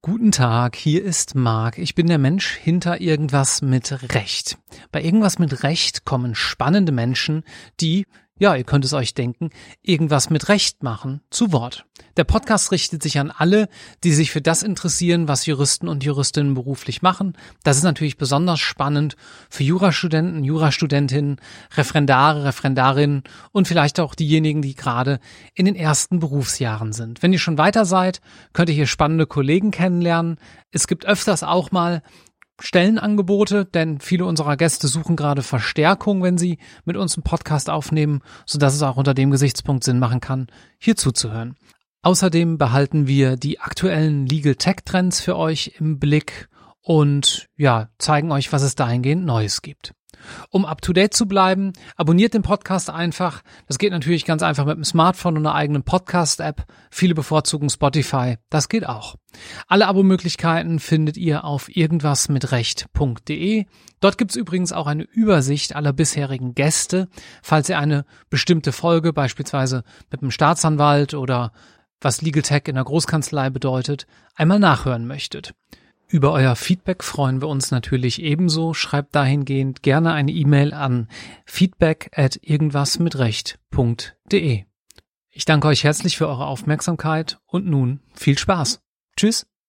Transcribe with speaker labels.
Speaker 1: Guten Tag, hier ist Marc. Ich bin der Mensch hinter irgendwas mit Recht. Bei irgendwas mit Recht kommen spannende Menschen, die ja, ihr könnt es euch denken, irgendwas mit Recht machen, zu Wort. Der Podcast richtet sich an alle, die sich für das interessieren, was Juristen und Juristinnen beruflich machen. Das ist natürlich besonders spannend für Jurastudenten, Jurastudentinnen, Referendare, Referendarinnen und vielleicht auch diejenigen, die gerade in den ersten Berufsjahren sind. Wenn ihr schon weiter seid, könnt ihr hier spannende Kollegen kennenlernen. Es gibt öfters auch mal Stellenangebote, denn viele unserer Gäste suchen gerade Verstärkung, wenn sie mit uns einen Podcast aufnehmen, sodass es auch unter dem Gesichtspunkt Sinn machen kann, hier zuzuhören. Außerdem behalten wir die aktuellen Legal Tech Trends für euch im Blick und ja, zeigen euch, was es dahingehend Neues gibt. Um up to date zu bleiben, abonniert den Podcast einfach. Das geht natürlich ganz einfach mit dem Smartphone und einer eigenen Podcast-App. Viele bevorzugen Spotify. Das geht auch. Alle Abo-Möglichkeiten findet ihr auf irgendwasmitrecht.de. Dort gibt's übrigens auch eine Übersicht aller bisherigen Gäste, falls ihr eine bestimmte Folge beispielsweise mit einem Staatsanwalt oder was Legal Tech in der Großkanzlei bedeutet, einmal nachhören möchtet. Über euer Feedback freuen wir uns natürlich ebenso. Schreibt dahingehend gerne eine E-Mail an feedback at irgendwasmitrecht.de. Ich danke euch herzlich für eure Aufmerksamkeit und nun viel Spaß. Tschüss.